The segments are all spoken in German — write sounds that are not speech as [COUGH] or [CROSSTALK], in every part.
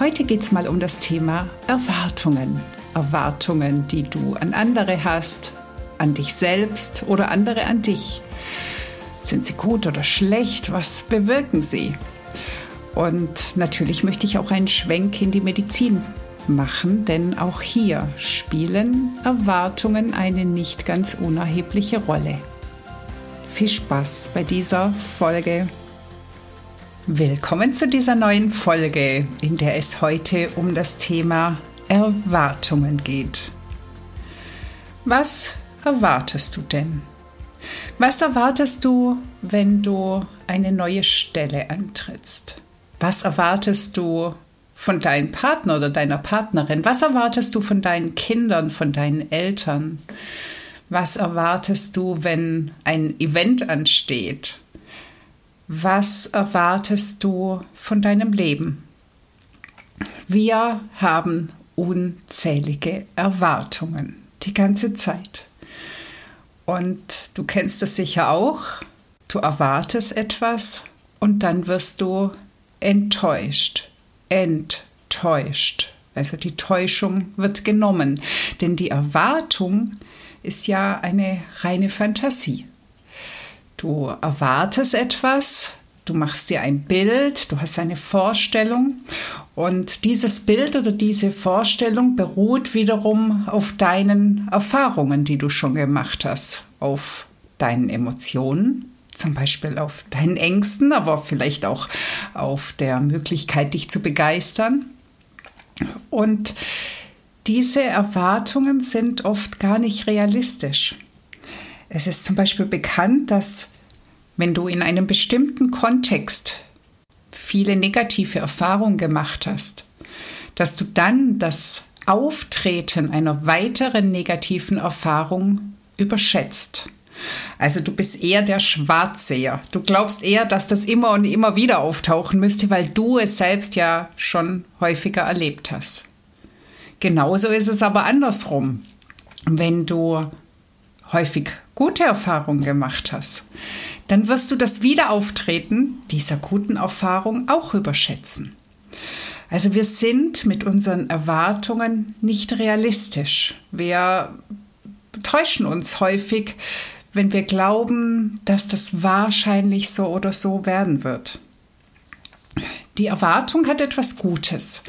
Heute geht es mal um das Thema Erwartungen. Erwartungen, die du an andere hast, an dich selbst oder andere an dich. Sind sie gut oder schlecht? Was bewirken sie? Und natürlich möchte ich auch einen Schwenk in die Medizin machen, denn auch hier spielen Erwartungen eine nicht ganz unerhebliche Rolle. Viel Spaß bei dieser Folge. Willkommen zu dieser neuen Folge, in der es heute um das Thema Erwartungen geht. Was erwartest du denn? Was erwartest du, wenn du eine neue Stelle antrittst? Was erwartest du von deinem Partner oder deiner Partnerin? Was erwartest du von deinen Kindern, von deinen Eltern? Was erwartest du, wenn ein Event ansteht? Was erwartest du von deinem Leben? Wir haben unzählige Erwartungen die ganze Zeit. Und du kennst es sicher auch. Du erwartest etwas und dann wirst du enttäuscht. Enttäuscht. Also die Täuschung wird genommen. Denn die Erwartung ist ja eine reine Fantasie. Du erwartest etwas, du machst dir ein Bild, du hast eine Vorstellung und dieses Bild oder diese Vorstellung beruht wiederum auf deinen Erfahrungen, die du schon gemacht hast, auf deinen Emotionen, zum Beispiel auf deinen Ängsten, aber vielleicht auch auf der Möglichkeit, dich zu begeistern. Und diese Erwartungen sind oft gar nicht realistisch. Es ist zum Beispiel bekannt, dass wenn du in einem bestimmten Kontext viele negative Erfahrungen gemacht hast, dass du dann das Auftreten einer weiteren negativen Erfahrung überschätzt. Also du bist eher der Schwarzseher. Du glaubst eher, dass das immer und immer wieder auftauchen müsste, weil du es selbst ja schon häufiger erlebt hast. Genauso ist es aber andersrum. Wenn du häufig gute Erfahrungen gemacht hast, dann wirst du das Wiederauftreten dieser guten Erfahrung auch überschätzen. Also wir sind mit unseren Erwartungen nicht realistisch. Wir täuschen uns häufig, wenn wir glauben, dass das wahrscheinlich so oder so werden wird. Die Erwartung hat etwas Gutes,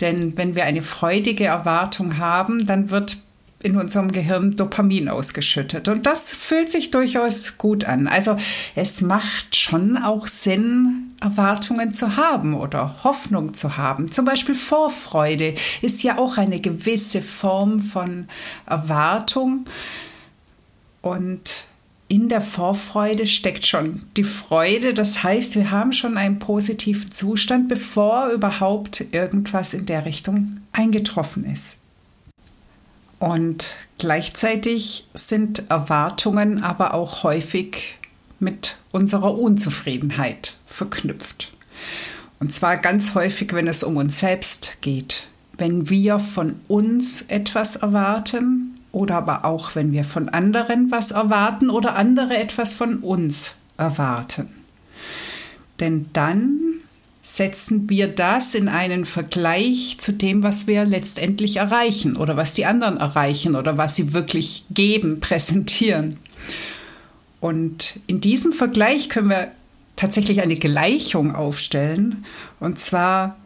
denn wenn wir eine freudige Erwartung haben, dann wird in unserem Gehirn Dopamin ausgeschüttet. Und das fühlt sich durchaus gut an. Also es macht schon auch Sinn, Erwartungen zu haben oder Hoffnung zu haben. Zum Beispiel Vorfreude ist ja auch eine gewisse Form von Erwartung. Und in der Vorfreude steckt schon die Freude. Das heißt, wir haben schon einen positiven Zustand, bevor überhaupt irgendwas in der Richtung eingetroffen ist. Und gleichzeitig sind Erwartungen aber auch häufig mit unserer Unzufriedenheit verknüpft. Und zwar ganz häufig, wenn es um uns selbst geht. Wenn wir von uns etwas erwarten oder aber auch, wenn wir von anderen was erwarten oder andere etwas von uns erwarten. Denn dann setzen wir das in einen Vergleich zu dem, was wir letztendlich erreichen oder was die anderen erreichen oder was sie wirklich geben, [LAUGHS] präsentieren. Und in diesem Vergleich können wir tatsächlich eine Gleichung aufstellen, und zwar,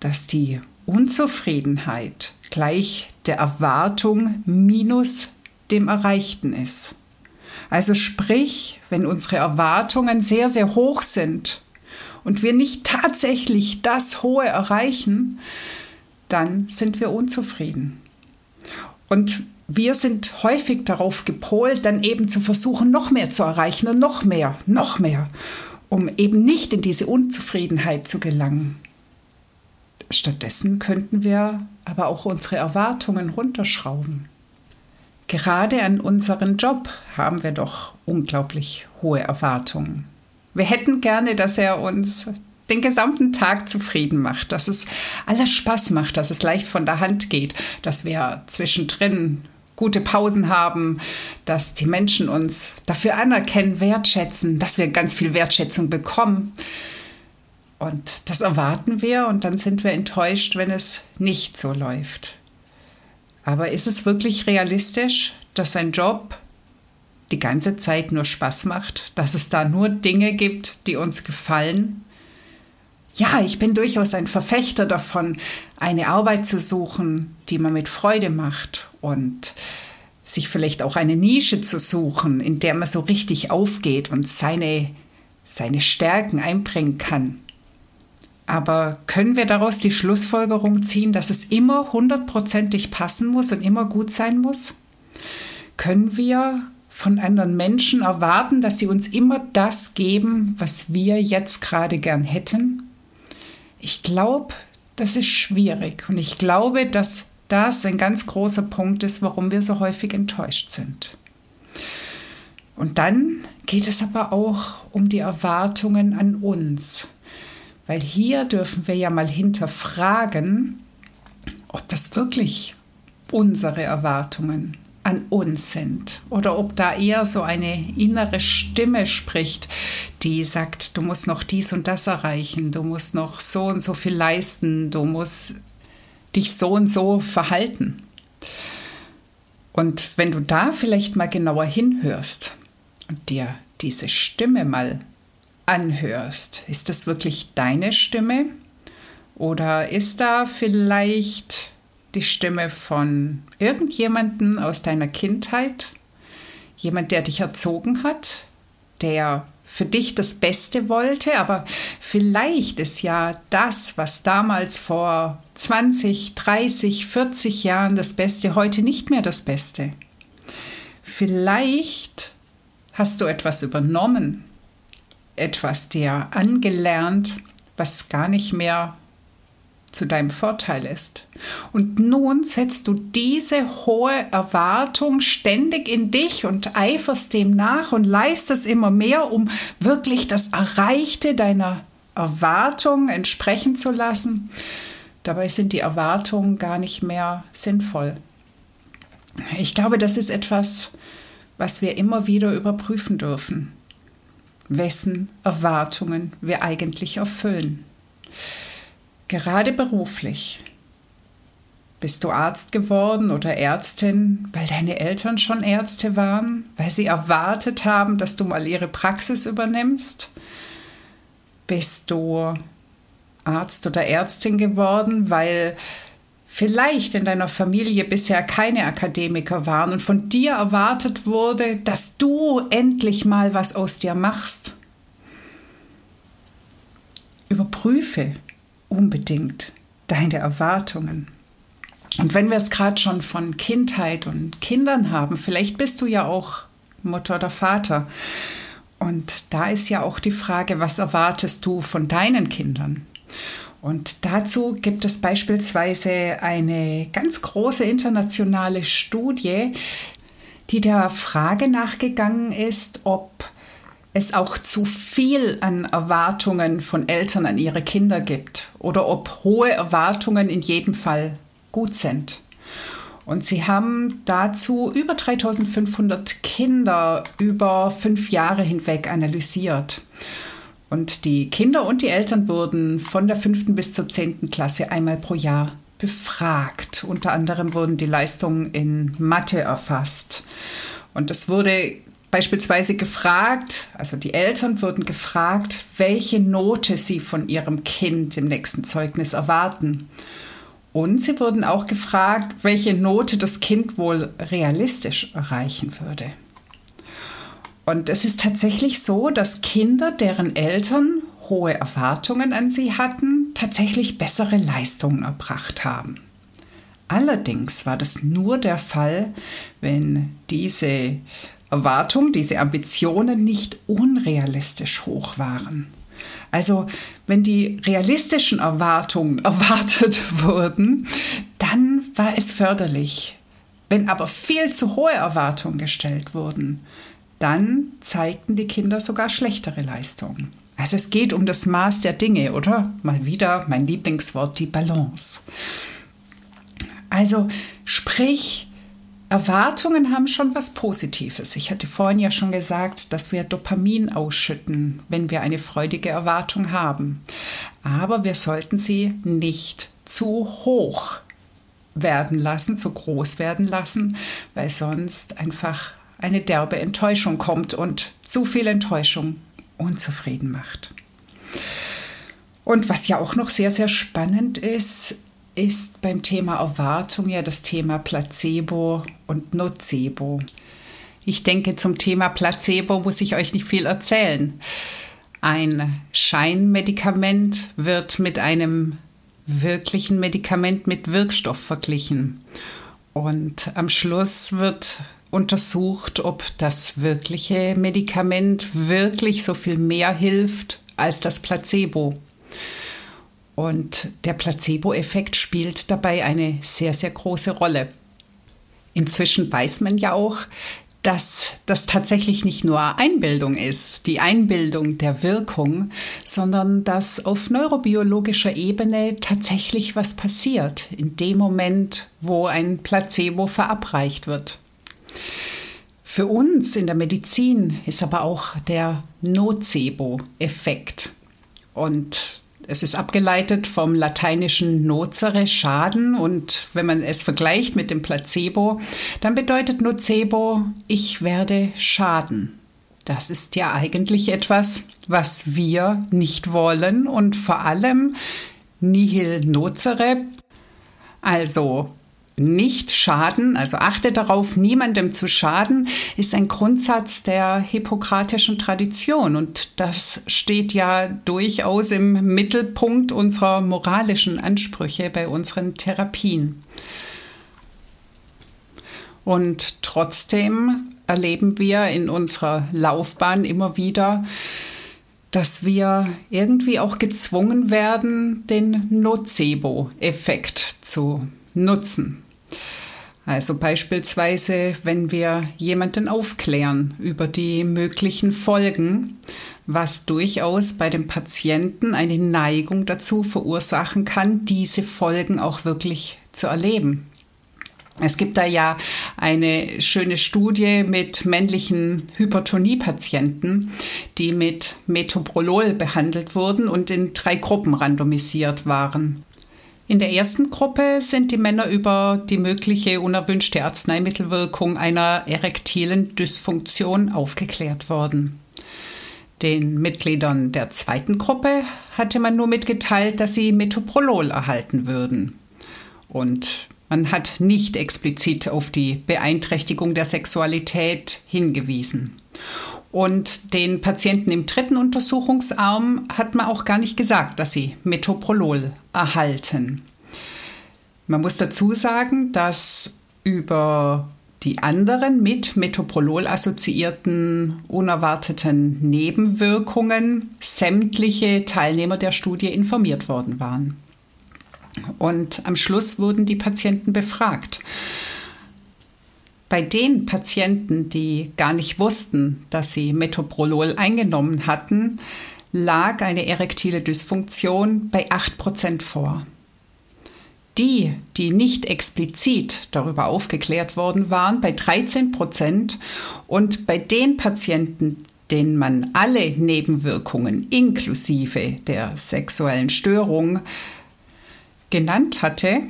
dass die Unzufriedenheit gleich der Erwartung minus dem Erreichten ist. Also sprich, wenn unsere Erwartungen sehr, sehr hoch sind, und wir nicht tatsächlich das Hohe erreichen, dann sind wir unzufrieden. Und wir sind häufig darauf gepolt, dann eben zu versuchen, noch mehr zu erreichen und noch mehr, noch mehr, um eben nicht in diese Unzufriedenheit zu gelangen. Stattdessen könnten wir aber auch unsere Erwartungen runterschrauben. Gerade an unseren Job haben wir doch unglaublich hohe Erwartungen. Wir hätten gerne, dass er uns den gesamten Tag zufrieden macht, dass es alles Spaß macht, dass es leicht von der Hand geht, dass wir zwischendrin gute Pausen haben, dass die Menschen uns dafür anerkennen, wertschätzen, dass wir ganz viel Wertschätzung bekommen. Und das erwarten wir und dann sind wir enttäuscht, wenn es nicht so läuft. Aber ist es wirklich realistisch, dass ein Job die ganze Zeit nur Spaß macht, dass es da nur Dinge gibt, die uns gefallen? Ja, ich bin durchaus ein Verfechter davon, eine Arbeit zu suchen, die man mit Freude macht und sich vielleicht auch eine Nische zu suchen, in der man so richtig aufgeht und seine, seine Stärken einbringen kann. Aber können wir daraus die Schlussfolgerung ziehen, dass es immer hundertprozentig passen muss und immer gut sein muss? Können wir von anderen Menschen erwarten, dass sie uns immer das geben, was wir jetzt gerade gern hätten? Ich glaube, das ist schwierig und ich glaube, dass das ein ganz großer Punkt ist, warum wir so häufig enttäuscht sind. Und dann geht es aber auch um die Erwartungen an uns. Weil hier dürfen wir ja mal hinterfragen, ob das wirklich unsere Erwartungen an uns sind oder ob da eher so eine innere Stimme spricht, die sagt, du musst noch dies und das erreichen, du musst noch so und so viel leisten, du musst dich so und so verhalten. Und wenn du da vielleicht mal genauer hinhörst und dir diese Stimme mal anhörst, ist das wirklich deine Stimme? Oder ist da vielleicht die Stimme von irgendjemanden aus deiner Kindheit? Jemand, der dich erzogen hat, der für dich das Beste wollte, aber vielleicht ist ja das, was damals vor 20, 30, 40 Jahren das Beste, heute nicht mehr das Beste. Vielleicht hast du etwas übernommen, etwas dir angelernt, was gar nicht mehr zu deinem Vorteil ist. Und nun setzt du diese hohe Erwartung ständig in dich und eiferst dem nach und leistest immer mehr, um wirklich das Erreichte deiner Erwartung entsprechen zu lassen. Dabei sind die Erwartungen gar nicht mehr sinnvoll. Ich glaube, das ist etwas, was wir immer wieder überprüfen dürfen wessen Erwartungen wir eigentlich erfüllen. Gerade beruflich. Bist du Arzt geworden oder Ärztin, weil deine Eltern schon Ärzte waren, weil sie erwartet haben, dass du mal ihre Praxis übernimmst? Bist du Arzt oder Ärztin geworden, weil vielleicht in deiner Familie bisher keine Akademiker waren und von dir erwartet wurde, dass du endlich mal was aus dir machst. Überprüfe unbedingt deine Erwartungen. Und wenn wir es gerade schon von Kindheit und Kindern haben, vielleicht bist du ja auch Mutter oder Vater. Und da ist ja auch die Frage, was erwartest du von deinen Kindern? Und dazu gibt es beispielsweise eine ganz große internationale Studie, die der Frage nachgegangen ist, ob es auch zu viel an Erwartungen von Eltern an ihre Kinder gibt oder ob hohe Erwartungen in jedem Fall gut sind. Und sie haben dazu über 3500 Kinder über fünf Jahre hinweg analysiert. Und die Kinder und die Eltern wurden von der fünften bis zur zehnten Klasse einmal pro Jahr befragt. Unter anderem wurden die Leistungen in Mathe erfasst. Und es wurde beispielsweise gefragt, also die Eltern wurden gefragt, welche Note sie von ihrem Kind im nächsten Zeugnis erwarten. Und sie wurden auch gefragt, welche Note das Kind wohl realistisch erreichen würde. Und es ist tatsächlich so, dass Kinder, deren Eltern hohe Erwartungen an sie hatten, tatsächlich bessere Leistungen erbracht haben. Allerdings war das nur der Fall, wenn diese Erwartungen, diese Ambitionen nicht unrealistisch hoch waren. Also wenn die realistischen Erwartungen [LAUGHS] erwartet wurden, dann war es förderlich. Wenn aber viel zu hohe Erwartungen gestellt wurden, dann zeigten die Kinder sogar schlechtere Leistungen. Also es geht um das Maß der Dinge, oder? Mal wieder mein Lieblingswort, die Balance. Also sprich, Erwartungen haben schon was Positives. Ich hatte vorhin ja schon gesagt, dass wir Dopamin ausschütten, wenn wir eine freudige Erwartung haben. Aber wir sollten sie nicht zu hoch werden lassen, zu groß werden lassen, weil sonst einfach eine derbe Enttäuschung kommt und zu viel Enttäuschung unzufrieden macht. Und was ja auch noch sehr, sehr spannend ist, ist beim Thema Erwartung ja das Thema Placebo und Nocebo. Ich denke, zum Thema Placebo muss ich euch nicht viel erzählen. Ein Scheinmedikament wird mit einem wirklichen Medikament mit Wirkstoff verglichen. Und am Schluss wird untersucht, ob das wirkliche Medikament wirklich so viel mehr hilft als das Placebo. Und der Placebo-Effekt spielt dabei eine sehr, sehr große Rolle. Inzwischen weiß man ja auch, dass das tatsächlich nicht nur Einbildung ist, die Einbildung der Wirkung, sondern dass auf neurobiologischer Ebene tatsächlich was passiert in dem Moment, wo ein Placebo verabreicht wird. Für uns in der Medizin ist aber auch der Nocebo-Effekt. Und es ist abgeleitet vom lateinischen nocere, Schaden. Und wenn man es vergleicht mit dem Placebo, dann bedeutet Nocebo, ich werde schaden. Das ist ja eigentlich etwas, was wir nicht wollen und vor allem nihil nocere, also nicht schaden, also achte darauf, niemandem zu schaden, ist ein Grundsatz der hippokratischen Tradition und das steht ja durchaus im Mittelpunkt unserer moralischen Ansprüche bei unseren Therapien. Und trotzdem erleben wir in unserer Laufbahn immer wieder, dass wir irgendwie auch gezwungen werden, den Nocebo-Effekt zu nutzen. Also beispielsweise, wenn wir jemanden aufklären über die möglichen Folgen, was durchaus bei dem Patienten eine Neigung dazu verursachen kann, diese Folgen auch wirklich zu erleben. Es gibt da ja eine schöne Studie mit männlichen Hypertonie-Patienten, die mit Metoprolol behandelt wurden und in drei Gruppen randomisiert waren. In der ersten Gruppe sind die Männer über die mögliche unerwünschte Arzneimittelwirkung einer erektilen Dysfunktion aufgeklärt worden. Den Mitgliedern der zweiten Gruppe hatte man nur mitgeteilt, dass sie Metoprolol erhalten würden. Und man hat nicht explizit auf die Beeinträchtigung der Sexualität hingewiesen. Und den Patienten im dritten Untersuchungsarm hat man auch gar nicht gesagt, dass sie Metoprolol erhalten. Man muss dazu sagen, dass über die anderen mit Metoprolol assoziierten unerwarteten Nebenwirkungen sämtliche Teilnehmer der Studie informiert worden waren. Und am Schluss wurden die Patienten befragt. Bei den Patienten, die gar nicht wussten, dass sie Metoprolol eingenommen hatten, lag eine erektile Dysfunktion bei 8% vor. Die, die nicht explizit darüber aufgeklärt worden waren, bei 13% und bei den Patienten, denen man alle Nebenwirkungen inklusive der sexuellen Störung genannt hatte,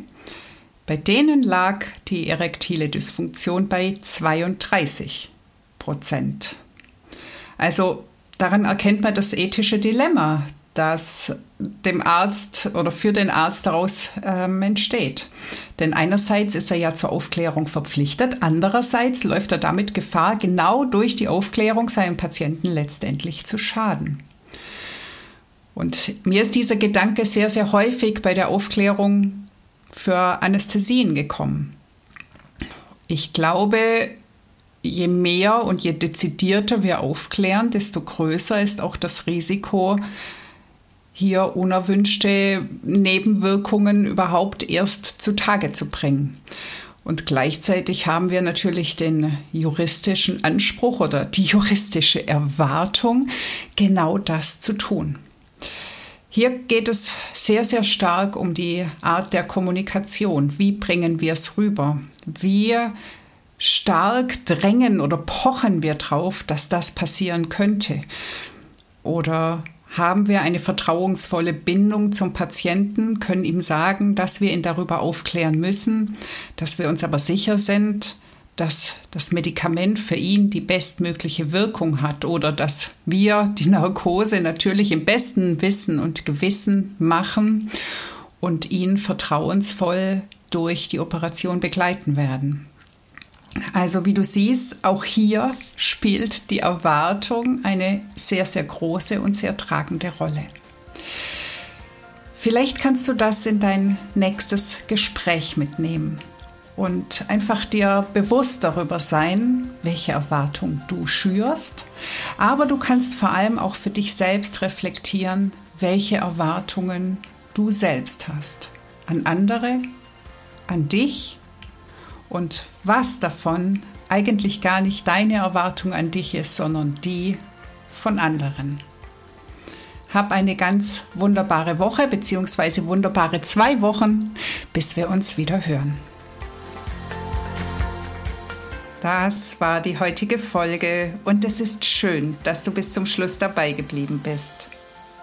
bei denen lag die erektile Dysfunktion bei 32 Prozent. Also daran erkennt man das ethische Dilemma, das dem Arzt oder für den Arzt daraus ähm, entsteht. Denn einerseits ist er ja zur Aufklärung verpflichtet, andererseits läuft er damit Gefahr, genau durch die Aufklärung seinen Patienten letztendlich zu schaden. Und mir ist dieser Gedanke sehr, sehr häufig bei der Aufklärung für Anästhesien gekommen. Ich glaube, je mehr und je dezidierter wir aufklären, desto größer ist auch das Risiko, hier unerwünschte Nebenwirkungen überhaupt erst zutage zu bringen. Und gleichzeitig haben wir natürlich den juristischen Anspruch oder die juristische Erwartung, genau das zu tun. Hier geht es sehr, sehr stark um die Art der Kommunikation. Wie bringen wir es rüber? Wie stark drängen oder pochen wir drauf, dass das passieren könnte? Oder haben wir eine vertrauensvolle Bindung zum Patienten, können ihm sagen, dass wir ihn darüber aufklären müssen, dass wir uns aber sicher sind, dass das Medikament für ihn die bestmögliche Wirkung hat oder dass wir die Narkose natürlich im besten Wissen und Gewissen machen und ihn vertrauensvoll durch die Operation begleiten werden. Also wie du siehst, auch hier spielt die Erwartung eine sehr, sehr große und sehr tragende Rolle. Vielleicht kannst du das in dein nächstes Gespräch mitnehmen und einfach dir bewusst darüber sein, welche Erwartung du schürst. Aber du kannst vor allem auch für dich selbst reflektieren, welche Erwartungen du selbst hast. An andere, an dich und was davon eigentlich gar nicht deine Erwartung an dich ist, sondern die von anderen. Hab eine ganz wunderbare Woche bzw. wunderbare zwei Wochen, bis wir uns wieder hören. Das war die heutige Folge und es ist schön, dass du bis zum Schluss dabei geblieben bist.